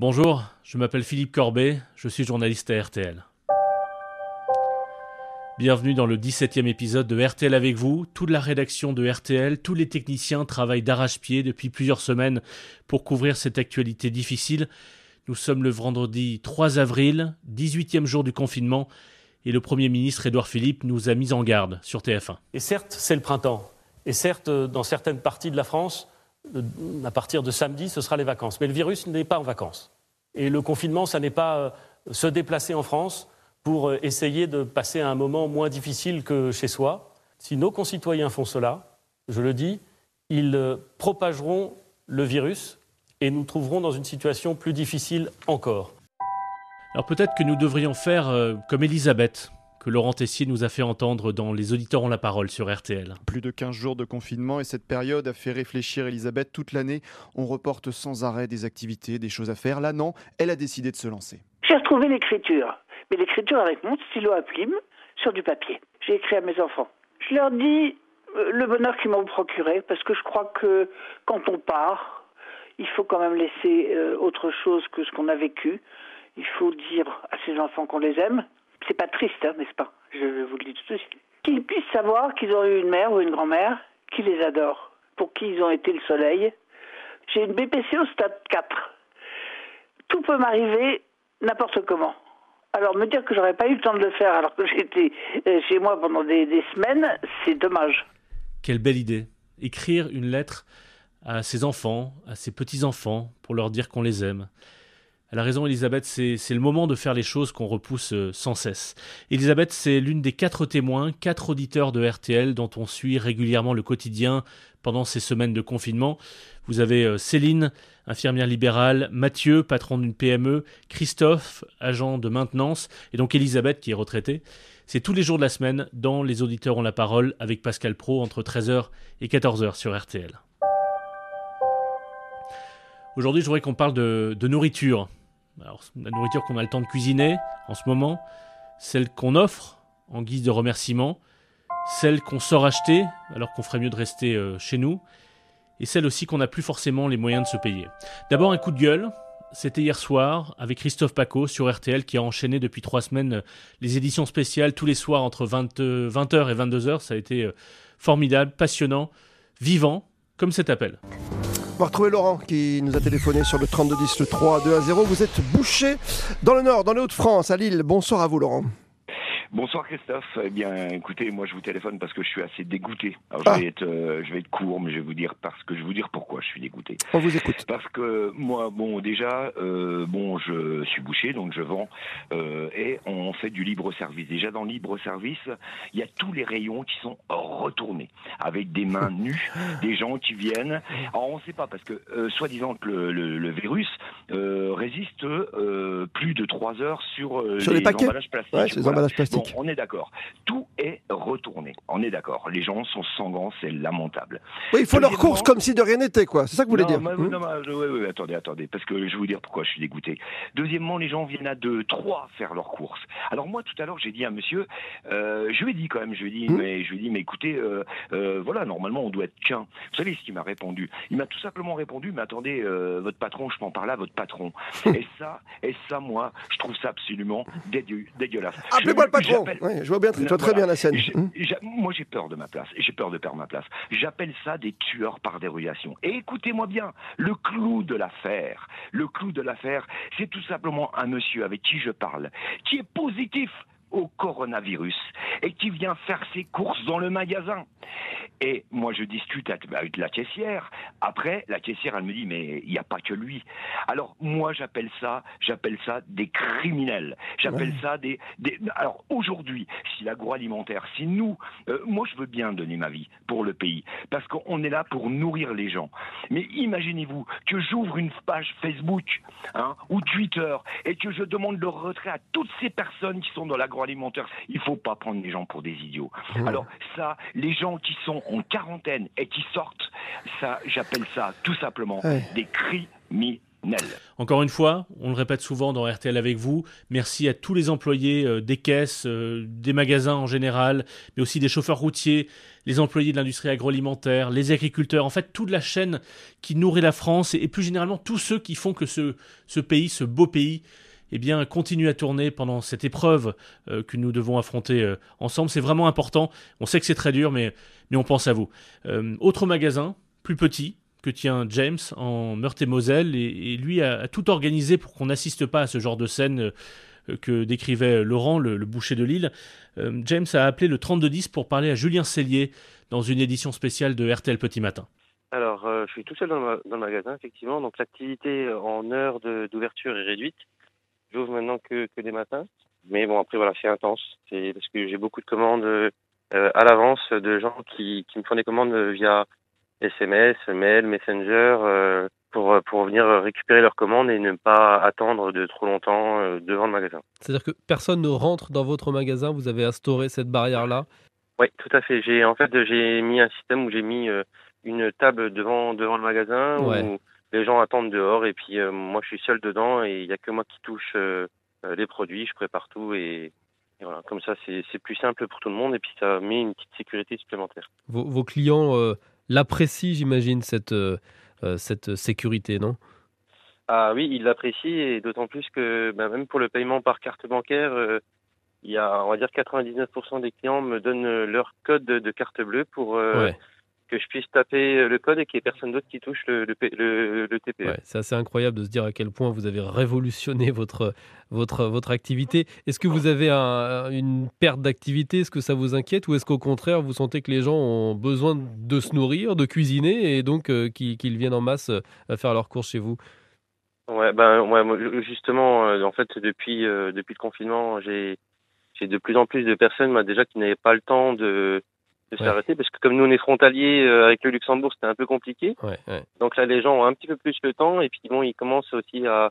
Bonjour, je m'appelle Philippe Corbet, je suis journaliste à RTL. Bienvenue dans le 17e épisode de RTL avec vous. Toute la rédaction de RTL, tous les techniciens travaillent d'arrache-pied depuis plusieurs semaines pour couvrir cette actualité difficile. Nous sommes le vendredi 3 avril, 18e jour du confinement, et le Premier ministre Édouard Philippe nous a mis en garde sur TF1. Et certes, c'est le printemps. Et certes, dans certaines parties de la France, à partir de samedi, ce sera les vacances. Mais le virus n'est pas en vacances. Et le confinement, ça n'est pas euh, se déplacer en France pour euh, essayer de passer un moment moins difficile que chez soi. Si nos concitoyens font cela, je le dis, ils euh, propageront le virus et nous trouverons dans une situation plus difficile encore. Alors peut-être que nous devrions faire comme Elisabeth, que Laurent Tessier nous a fait entendre dans Les auditeurs ont la parole sur RTL. Plus de 15 jours de confinement et cette période a fait réfléchir Elisabeth toute l'année. On reporte sans arrêt des activités, des choses à faire. Là, non, elle a décidé de se lancer. J'ai retrouvé l'écriture, mais l'écriture avec mon stylo à plume sur du papier. J'ai écrit à mes enfants. Je leur dis euh, le bonheur qu'ils m'ont procuré, parce que je crois que quand on part, il faut quand même laisser euh, autre chose que ce qu'on a vécu. Il faut dire à ses enfants qu'on les aime, c'est pas triste, hein, n'est-ce pas? Je vous le dis tout de suite. Qu'ils puissent savoir qu'ils ont eu une mère ou une grand-mère qui les adore, pour qui ils ont été le soleil. J'ai une BPC au stade 4. Tout peut m'arriver n'importe comment. Alors me dire que j'aurais pas eu le temps de le faire alors que j'étais euh, chez moi pendant des, des semaines, c'est dommage. Quelle belle idée. Écrire une lettre à ses enfants, à ses petits-enfants, pour leur dire qu'on les aime. Elle a raison, Elisabeth, c'est le moment de faire les choses qu'on repousse euh, sans cesse. Elisabeth, c'est l'une des quatre témoins, quatre auditeurs de RTL dont on suit régulièrement le quotidien pendant ces semaines de confinement. Vous avez euh, Céline, infirmière libérale, Mathieu, patron d'une PME, Christophe, agent de maintenance, et donc Elisabeth qui est retraitée. C'est tous les jours de la semaine dans Les auditeurs ont la parole avec Pascal Pro entre 13h et 14h sur RTL. Aujourd'hui, je voudrais qu'on parle de, de nourriture. Alors, la nourriture qu'on a le temps de cuisiner en ce moment, celle qu'on offre en guise de remerciement, celle qu'on sort acheter alors qu'on ferait mieux de rester euh, chez nous, et celle aussi qu'on n'a plus forcément les moyens de se payer. D'abord un coup de gueule, c'était hier soir avec Christophe Paco sur RTL qui a enchaîné depuis trois semaines euh, les éditions spéciales tous les soirs entre 20, h et 22h. Ça a été euh, formidable, passionnant, vivant, comme cet appel. On va retrouver Laurent qui nous a téléphoné sur le 3210, le 3 2 à 0. Vous êtes bouché dans le Nord, dans les Hauts-de-France, à Lille. Bonsoir à vous, Laurent. Bonsoir Christophe. Eh bien, écoutez, moi je vous téléphone parce que je suis assez dégoûté. Alors je, ah. vais être, euh, je vais être court, mais je vais vous dire parce que je vais vous dire pourquoi je suis dégoûté. On vous écoute. Parce que moi, bon, déjà, euh, bon, je suis bouché, donc je vends euh, et on fait du libre service. Déjà dans libre service, il y a tous les rayons qui sont retournés avec des mains nues, des gens qui viennent. Alors on ne sait pas parce que soi-disant que le, virus résiste plus de trois heures sur, les, emballages plastiques. Ouais, les emballages plastiques on est d'accord. Tout est retourné. On est d'accord. Les gens sont sanguins, c'est lamentable. Oui, il faut leur course comme si de rien n'était, quoi. C'est ça que vous voulez dire Non, hmm oui, oui, attendez, attendez, parce que je vais vous dire pourquoi je suis dégoûté. Deuxièmement, les gens viennent à deux, trois faire leurs courses. Alors moi, tout à l'heure, j'ai dit à monsieur, euh, je lui ai dit quand même, je lui ai dit, hmm mais je lui ai dit, mais écoutez, euh, euh, voilà, normalement, on doit être qu'un. Vous savez ce qu'il m'a répondu? Il m'a tout simplement répondu, mais attendez, votre patron, je m'en parle à votre patron. et ça, et ça, moi, je trouve ça absolument dégueulasse. Appelez-moi le patron je vois bien, très bien la scène. Hum. Moi, j'ai peur de ma place. J'ai peur de perdre ma place. J'appelle ça des tueurs par dérogation. Et écoutez-moi bien, le clou de l'affaire, le clou de l'affaire, c'est tout simplement un monsieur avec qui je parle, qui est positif au coronavirus et qui vient faire ses courses dans le magasin. Et moi, je discute avec la caissière. Après, la caissière, elle me dit, mais il n'y a pas que lui. Alors, moi, j'appelle ça, j'appelle ça des criminels. J'appelle ça des, des, Alors, aujourd'hui, si l'agroalimentaire, si nous, euh, moi, je veux bien donner ma vie pour le pays, parce qu'on est là pour nourrir les gens. Mais imaginez-vous que j'ouvre une page Facebook hein, ou Twitter et que je demande le retrait à toutes ces personnes qui sont dans l'agroalimentaire. Il ne faut pas prendre les gens pour des idiots. Alors, ça, les gens qui sont en quarantaine et qui sortent, ça, j'appelle ça tout simplement des criminels. Encore une fois, on le répète souvent dans RTL avec vous, merci à tous les employés euh, des caisses, euh, des magasins en général, mais aussi des chauffeurs routiers, les employés de l'industrie agroalimentaire, les agriculteurs, en fait toute la chaîne qui nourrit la France et, plus généralement tous ceux qui font que ce, ce pays, ce beau pays, eh bien, continue à tourner pendant cette épreuve euh, que nous devons affronter ensemble. C'est vraiment important. On sait que c'est très dur, mais, mais on pense à vous. autre magasin, plus petit, que tient James en Meurthe-et-Moselle et, lui a, tout organisé pour qu'on n'assiste pas à ce genre de scène euh, que décrivait Laurent, le, boucher de Lille. Euh, James a appelé le 3210 pour parler à Julien Cellier dans une édition spéciale de RTL Petit Matin. Alors, euh, je suis tout seul dans le, magasin, effectivement. Donc, l'activité en heure d'ouverture est réduite. J'ouvre maintenant que, que des matins. Mais bon, après, voilà, c'est intense. C'est parce que j'ai beaucoup de commandes à l'avance de gens qui, qui me font des commandes via SMS, mail, Messenger, euh, pour, pour venir récupérer leurs commandes et ne pas attendre de trop longtemps euh, devant le magasin. C'est-à-dire que personne ne rentre dans votre magasin, vous avez instauré cette barrière-là? Oui, tout à fait. J'ai en fait j'ai mis un système où j'ai mis euh, une table devant devant le magasin où les gens attendent dehors et puis moi je suis seul dedans et il n'y a que moi qui touche les produits, je prépare tout et, voilà, comme ça c'est plus simple pour tout le monde et puis ça met une petite sécurité supplémentaire. Vos, vos clients l'apprécie, j'imagine, cette, euh, euh, cette sécurité, non? Ah oui, il l'apprécie et d'autant plus que bah, même pour le paiement par carte bancaire, euh, il y a, on va dire, 99% des clients me donnent leur code de, carte bleue pour que je puisse taper le code et qu'il n'y ait personne d'autre qui touche le, le, le, TPE. Ouais, c'est assez incroyable de se dire à quel point vous avez révolutionné votre, votre, votre activité. Est-ce que vous avez une perte d'activité? Est-ce que ça vous inquiète? Ou est-ce qu'au contraire, vous sentez que les gens ont besoin de se nourrir, de cuisiner et donc euh, qu'ils viennent en masse euh, faire leurs courses chez vous? Ouais, ben, ouais, justement, euh, en fait, depuis, depuis le confinement, j'ai de plus en plus de personnes déjà qui n'avaient pas le temps de de s'arrêter parce que comme nous on est frontalier euh, avec le Luxembourg c'était un peu compliqué. Ouais, ouais. donc là les gens ont un petit peu plus le temps et puis bon ils commencent aussi à,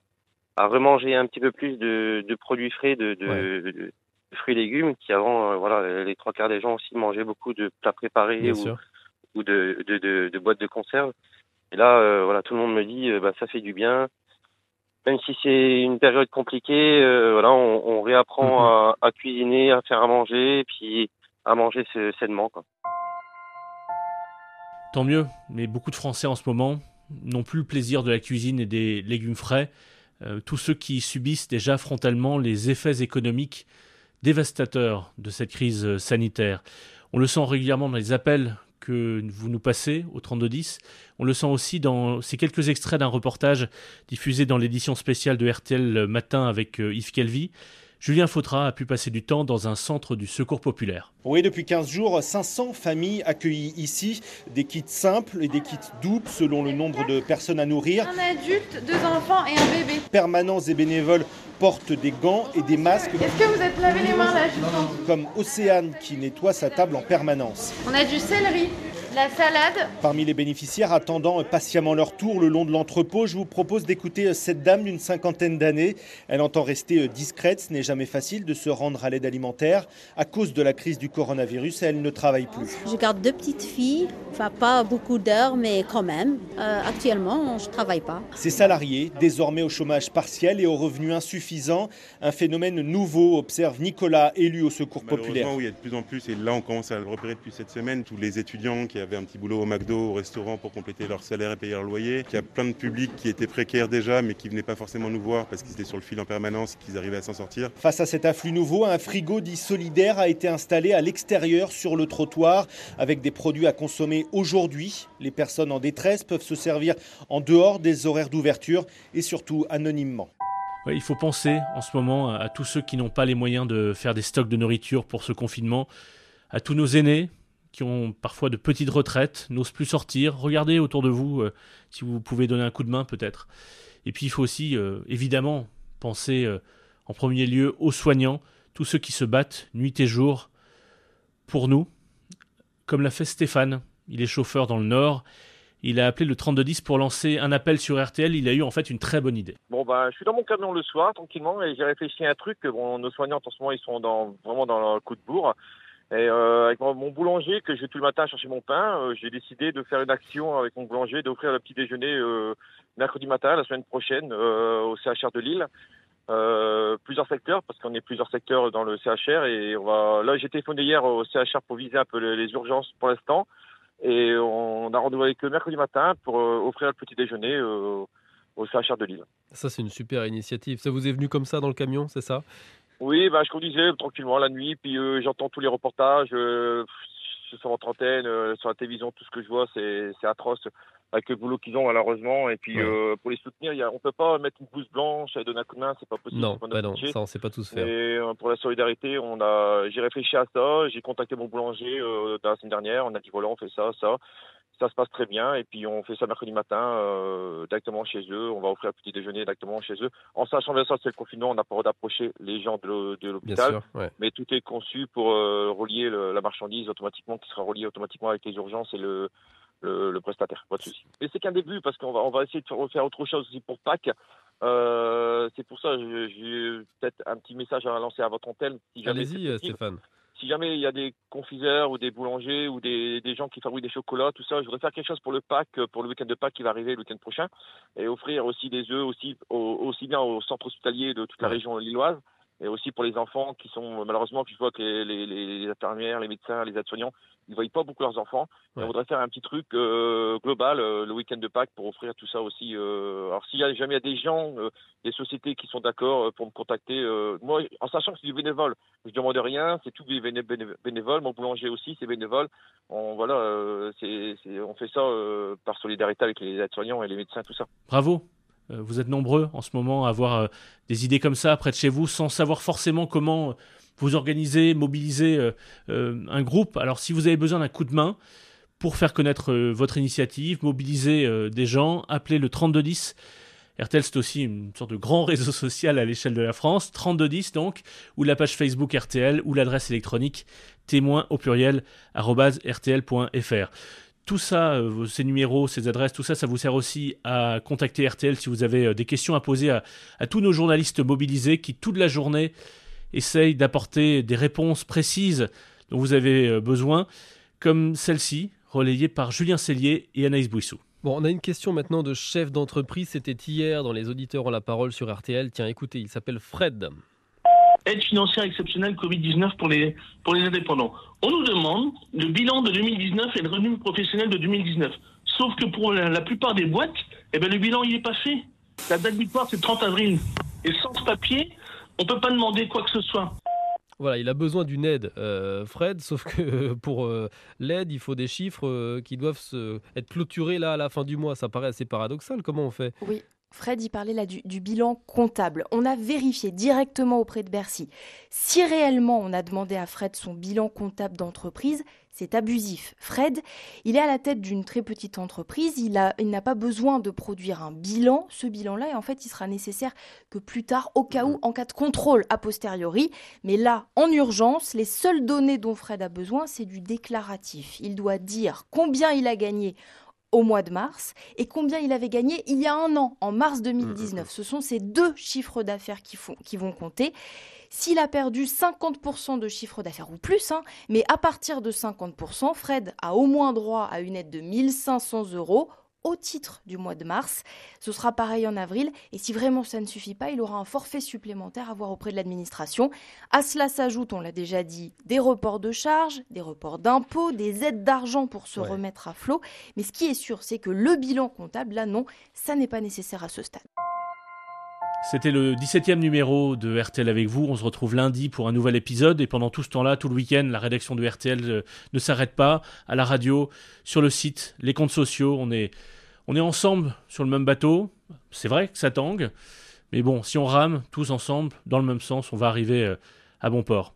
à remanger un petit peu plus de, de produits frais de, de, de, fruits et légumes qui avant euh, voilà les trois quarts des gens aussi mangeaient beaucoup de plats préparés ou, ou de, de, de, boîtes de conserve. Et là euh, voilà tout le monde me dit bah ça fait du bien. Même si c'est une période compliquée voilà on, on réapprend mm-hmm. à, à, cuisiner à faire à manger et puis à manger sainement. Tant mieux, mais beaucoup de Français en ce moment n'ont plus le plaisir de la cuisine et des légumes frais. Euh, tous ceux qui subissent déjà frontalement les effets économiques dévastateurs de cette crise sanitaire. On le sent régulièrement dans les appels que vous nous passez au 3210. On le sent aussi dans ces quelques extraits d'un reportage diffusé dans l'édition spéciale de RTL Matin avec euh, Yves Kelvy. Julien Fautra a pu passer du temps dans un centre du secours populaire. Oui, depuis 15 jours, 500 familles accueillies ici, des kits simples et des kits doubles selon le nombre de personnes à nourrir. Un adulte, deux enfants et un bébé. Permanents et bénévoles portent des gants et des masques. Est-ce que vous êtes lavé les mains là, Comme Océane qui nettoie sa table en permanence. On a du céleri, la salade. Parmi les bénéficiaires attendant patiemment leur tour le long de l'entrepôt, je vous propose d'écouter cette dame d'une cinquantaine d'années. Elle entend rester discrète, ce n'est jamais facile de se rendre à l'aide alimentaire. À cause de la crise du coronavirus, elle ne travaille plus. Je garde deux petites filles, enfin pas beaucoup d'heures, mais quand même. Euh, actuellement, je ne travaille pas. Ces salariés, désormais au chômage partiel et aux revenus insuffisants, un phénomène nouveau, observe Nicolas, élu au Secours populaire. il y a de plus en plus, et là on commence à le repérer depuis cette semaine, tous les étudiants qui avaient un petit boulot au McDo, au restaurant pour compléter leur salaire et payer leur loyer, qu'il y a plein de publics qui étaient précaires déjà, mais qui venaient pas forcément nous voir parce qu'ils étaient sur le fil en permanence, qu'ils arrivaient à s'en sortir. Face à cet afflux nouveau, un frigo dit solidaire a été installé à l'extérieur sur le trottoir avec des produits à consommer aujourd'hui. Les personnes en détresse peuvent se servir en dehors des horaires d'ouverture et surtout anonymement. il faut penser en ce moment à tous ceux qui n'ont pas les moyens de faire des stocks de nourriture pour ce confinement, à tous nos aînés qui ont parfois de petites retraites, n'osent plus sortir. Regardez autour de vous euh, si vous pouvez donner un coup de main peut-être. Et puis il faut aussi euh, évidemment penser euh, en premier lieu aux soignants, tous ceux qui se battent nuit et jour pour nous, comme l'a fait Stéphane. Il est chauffeur dans le Nord. Il a appelé le 3210 pour lancer un appel sur RTL. Il a eu en fait une très bonne idée. Bon bah, je suis dans mon camion le soir tranquillement et j'ai réfléchi à un truc. Nos soignants en ce moment ils sont vraiment dans le coup de bourre. Et euh, avec mon, boulanger que je vais tout le matin chercher mon pain, euh, j'ai décidé de faire une action avec mon boulanger, d'offrir le petit déjeuner euh, mercredi matin, la semaine prochaine, au CHR de Lille. plusieurs secteurs, parce qu'on est plusieurs secteurs dans le CHR. Et on va... là, j'ai téléphoné hier au CHR pour viser un peu les urgences pour l'instant. Et on a rendez-vous avec eux mercredi matin pour offrir le petit déjeuner au CHR de Lille. Ça, c'est une super initiative. Ça vous est venu comme ça dans le camion, c'est ça? Oui, bah, je conduisais tranquillement la nuit, puis j'entends tous les reportages sur votre antenne, euh, sur la télévision, tout ce que je vois, c'est atroce avec le boulot qu'ils ont malheureusement. Et puis euh, pour les soutenir, y a, on peut pas mettre une pouce blanche et donner un coup de main, c'est pas possible. Non, bah non ça on sait pas tous faire. Et euh, pour la solidarité, on a, j'ai réfléchi à ça, j'ai contacté mon boulanger la semaine dernière, on a dit voilà on fait ça, ça ça se passe très bien. Et puis on fait ça mercredi matin euh, directement chez eux. On va offrir un petit déjeuner directement chez eux. En sachant bien ça, c'est le confinement, on n'a pas le droit d'approcher les gens de l'hôpital. Mais tout est conçu pour euh, relier la marchandise automatiquement, qui sera reliée automatiquement avec les urgences et le, le, prestataire. Pas de souci. Mais c'est qu'un début parce qu'on va, on va essayer de faire autre chose aussi pour Pâques. Euh, c'est pour ça j'ai peut-être un petit message à lancer à votre antenne. Si Allez-y, Stéphane si jamais il y a des confiseurs ou des boulangers ou des, des, gens qui fabriquent des chocolats, tout ça, je voudrais faire quelque chose pour le Pâques, pour le week-end de Pâques qui va arriver le week-end prochain, et offrir aussi des œufs aussi, aussi bien au centre hospitalier de toute la région lilloise, et aussi pour les enfants qui sont malheureusement, je vois que les, les, les infirmières, les médecins, les aides-soignants, ils ne voient pas beaucoup leurs enfants. on voudrait faire un petit truc euh, global euh, le week-end de Pâques pour offrir tout ça aussi. Euh, alors s'il y a jamais il y a des gens, des sociétés qui sont d'accord pour me contacter, moi en sachant que c'est du bénévole, je demande rien, c'est tout bénévole. Mon boulanger aussi c'est bénévole. On voilà, c'est, on fait ça par solidarité avec les aides-soignants et les médecins, tout ça. Bravo. Vous êtes nombreux en ce moment à avoir des idées comme ça près de chez vous sans savoir forcément comment vous organisez, mobilisez euh, euh, un groupe. Alors si vous avez besoin d'un coup de main pour faire connaître euh, votre initiative, mobiliser des gens, appelez le 3210. RTL, c'est aussi une sorte de grand réseau social à l'échelle de la France, 3210 donc, ou la page Facebook RTL, ou l'adresse électronique témoin au pluriel rtl.fr. Tout ça, ces numéros, ces adresses, tout ça, ça vous sert aussi à contacter RTL si vous avez des questions à poser à, tous nos journalistes mobilisés qui, toute la journée, essaye d'apporter des réponses précises dont vous avez euh, besoin, comme celle-ci, relayée par Julien Cellier et Anaïs Bouissou. Bon, on a une question maintenant de chef d'entreprise. C'était hier dans Les auditeurs ont la parole sur RTL. Tiens, écoutez, il s'appelle Fred. Aide financière exceptionnelle Covid-19 pour les, pour les indépendants. On nous demande le bilan de 2019 et le revenu professionnel de 2019. Sauf que pour la, plupart des boîtes, eh ben, le bilan, il n'est pas fait. La date butoir, c'est le 30 avril. Et sans ce papier, on peut pas demander quoi que ce soit. Voilà, il a besoin d'une aide, euh, Fred, sauf que pour euh, l'aide, il faut des chiffres euh, qui doivent se, être clôturés là à la fin du mois. Ça paraît assez paradoxal. Comment on fait? Oui, Fred, il parlait du, bilan comptable. On a vérifié directement auprès de Bercy. Si réellement on a demandé à Fred son bilan comptable d'entreprise, c'est abusif. Fred, il est à la tête d'une très petite entreprise, il, n'a pas besoin de produire un bilan. Ce bilan-là, et en fait, il sera nécessaire que plus tard, au cas où, en cas de contrôle a posteriori. Mais là, en urgence, les seules données dont Fred a besoin, c'est du déclaratif. Il doit dire combien il a gagné au mois de mars et combien il avait gagné il y a un an, en mars 2019. Mmh, mmh, mmh. Ce sont ces deux chiffres d'affaires qui, qui vont compter. S'il a perdu 50% de chiffre d'affaires ou plus, hein, mais à partir de 50%, Fred a au moins droit à une aide de 1500 euros au titre du mois de mars. Ce sera pareil en avril et si vraiment ça ne suffit pas, il aura un forfait supplémentaire à voir auprès de l'administration. À cela s'ajoute, on l'a déjà dit, des reports de charges, des reports d'impôts, des aides d'argent pour se remettre à flot. Mais ce qui est sûr, c'est que le bilan comptable, là non, ça n'est pas nécessaire à ce stade. C'était le 17e numéro de RTL avec vous. On se retrouve lundi pour un nouvel épisode. Et pendant tout ce temps-là, tout le week-end, la rédaction de RTL euh, ne s'arrête pas. À la radio, sur le site, les comptes sociaux. On est, on est ensemble sur le même bateau. C'est vrai que ça tangue. Mais bon, si on rame tous ensemble, dans le même sens, on va arriver euh, à bon port.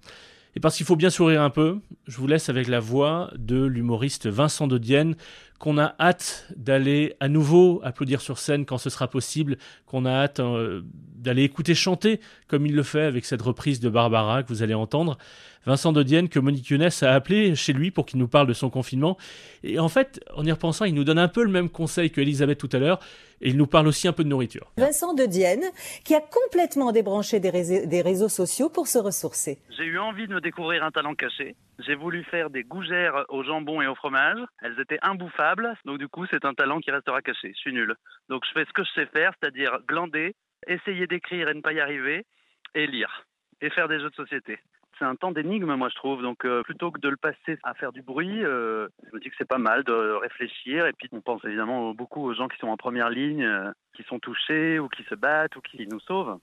Et parce qu'il faut bien sourire un peu, je vous laisse avec la voix de l'humoriste Vincent de Dienne, qu'on a hâte d'aller à nouveau applaudir sur scène quand ce sera possible, qu'on a hâte euh, d'aller écouter chanter, comme il le fait avec cette reprise de Barbara que vous allez entendre. Vincent de Dienne, que Monique Younes a appelé chez lui pour qu'il nous parle de son confinement. Et en fait, en y repensant, il nous donne un peu le même conseil que Elisabeth tout à l'heure, et il nous parle aussi un peu de nourriture. Vincent de Dienne, qui a complètement débranché des réseaux, des réseaux sociaux pour se ressourcer. J'ai eu envie de me découvrir un talent caché. J'ai voulu faire des gougères au jambon et au fromage. Elles étaient imbouffables, donc du coup, c'est un talent qui restera caché. Je suis nul. Donc je fais ce que je sais faire, c'est-à-dire glander, essayer d'écrire et ne pas y arriver, et lire, et faire des jeux de société c'est un temps d'énigme, moi je trouve. Donc euh, plutôt que de le passer à faire du bruit, euh, je me dis que c'est pas mal de réfléchir. Et puis on pense évidemment beaucoup aux gens qui sont en première ligne, euh, qui sont touchés ou qui se battent ou qui nous sauvent.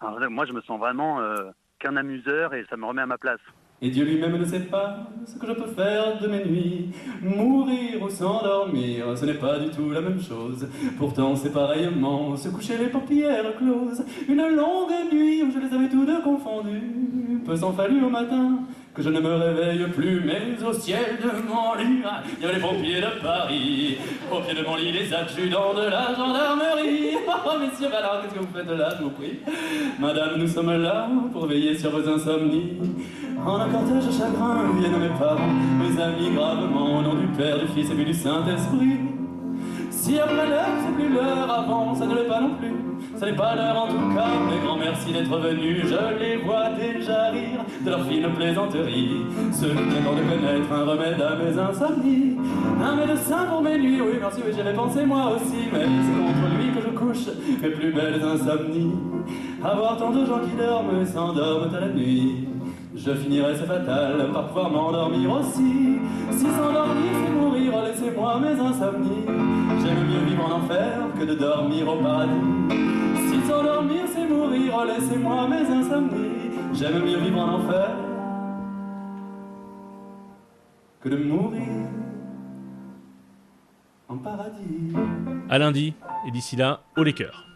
Moi je me sens vraiment qu'un amuseur et ça me remet à ma place. Et Dieu lui-même ne sait pas ce que je peux faire de mes nuits. Mourir ou s'endormir, ce n'est pas du tout la même chose. Pourtant, c'est pareillement se coucher les paupières closes. Une longue nuit où je les avais tous deux confondus. Peu s'en fallu au matin que je ne me réveille plus, mais au ciel de mon lit, il y avait les pompiers de Paris. Au pied de mon lit, les adjudants de la gendarmerie. Oh, messieurs, alors, qu'est-ce que vous faites là, je vous prie Madame, nous sommes là pour veiller sur vos insomnies. En un cortège chagrin viennent mes parents, mes amis gravement, au nom du Père, du Fils et du Saint-Esprit. Si après l'heure, c'est plus l'heure avant, ça ne l'est pas non plus. Ce n'est pas l'heure en tout cas, mais grand merci d'être venu. Je les vois déjà rire de leur fine plaisanterie. Ceux content de connaître un remède à mes insomnies. Un médecin pour mes nuits, oui, merci, oui, j'avais pensé moi aussi. Mais c'est contre lui mes plus belles insomnies. Avoir tant de gens qui dorment et s'endorment à la nuit. Je finirai, c'est fatal, par pouvoir m'endormir aussi. Si s'endormir, c'est mourir, laissez-moi mes insomnies. J'aime mieux vivre en enfer que de dormir au paradis. Si s'endormir, c'est mourir, laissez-moi mes insomnies. J'aime mieux vivre en enfer que de mourir en paradis. À lundi, et d'ici là, au les cœurs.